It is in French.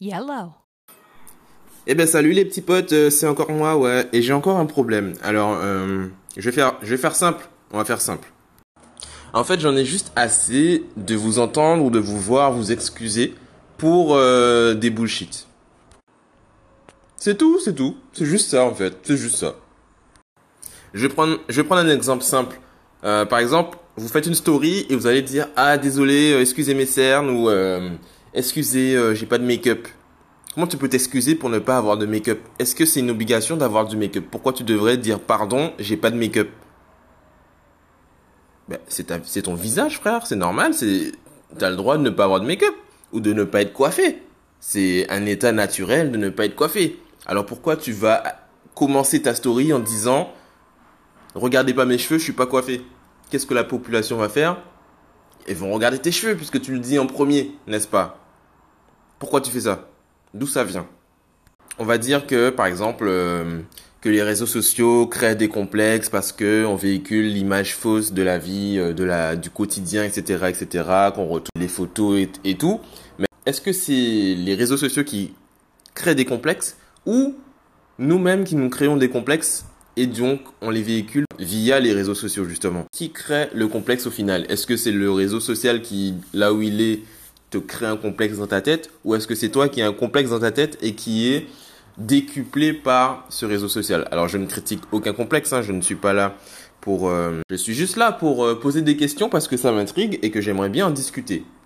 Yellow. Eh ben salut les petits potes, euh, c'est encore moi, ouais, et j'ai encore un problème. Alors, euh, je vais faire, simple. On va faire simple. En fait, j'en ai juste assez de vous entendre ou de vous voir vous excuser pour euh, des bullshit. C'est tout, c'est tout. C'est juste ça en fait. C'est juste ça. Je vais prendre, je vais prendre un exemple simple. Euh, par exemple, vous faites une story et vous allez dire ah désolé, excusez mes cernes ou excusez, euh, j'ai pas de make-up. Comment tu peux t'excuser pour ne pas avoir de make-up? Est-ce que c'est une obligation d'avoir du make-up? Pourquoi tu devrais dire pardon, j'ai pas de make-up? Ben, c'est ton visage, frère, c'est normal, c'est t'as le droit de ne pas avoir de make-up ou de ne pas être coiffé. C'est un état naturel de ne pas être coiffé. Alors pourquoi tu vas commencer ta story en disant regardez pas mes cheveux, je suis pas coiffé? Qu'est-ce que la population va faire? Ils vont regarder tes cheveux puisque tu le dis en premier, n'est-ce pas? Pourquoi tu fais ça? D'où ça vient? On va dire que, par exemple, euh, que les réseaux sociaux créent des complexes parce que on véhicule l'image fausse de la vie, euh, de la, du quotidien, etc., etc., qu'on retrouve les photos et, et tout. Mais est-ce que c'est les réseaux sociaux qui créent des complexes ou nous-mêmes qui nous créons des complexes et donc on les véhicule via les réseaux sociaux justement. Qui crée le complexe au final? Est-ce que c'est le réseau social qui, là où il est, te crée un complexe dans ta tête? Ou est-ce que c'est toi qui as un complexe dans ta tête et qui est décuplé par ce réseau social? Alors je ne critique aucun complexe, hein, je ne suis pas là pour... euh, je suis juste là pour euh, poser des questions parce que ça m'intrigue et que j'aimerais bien en discuter.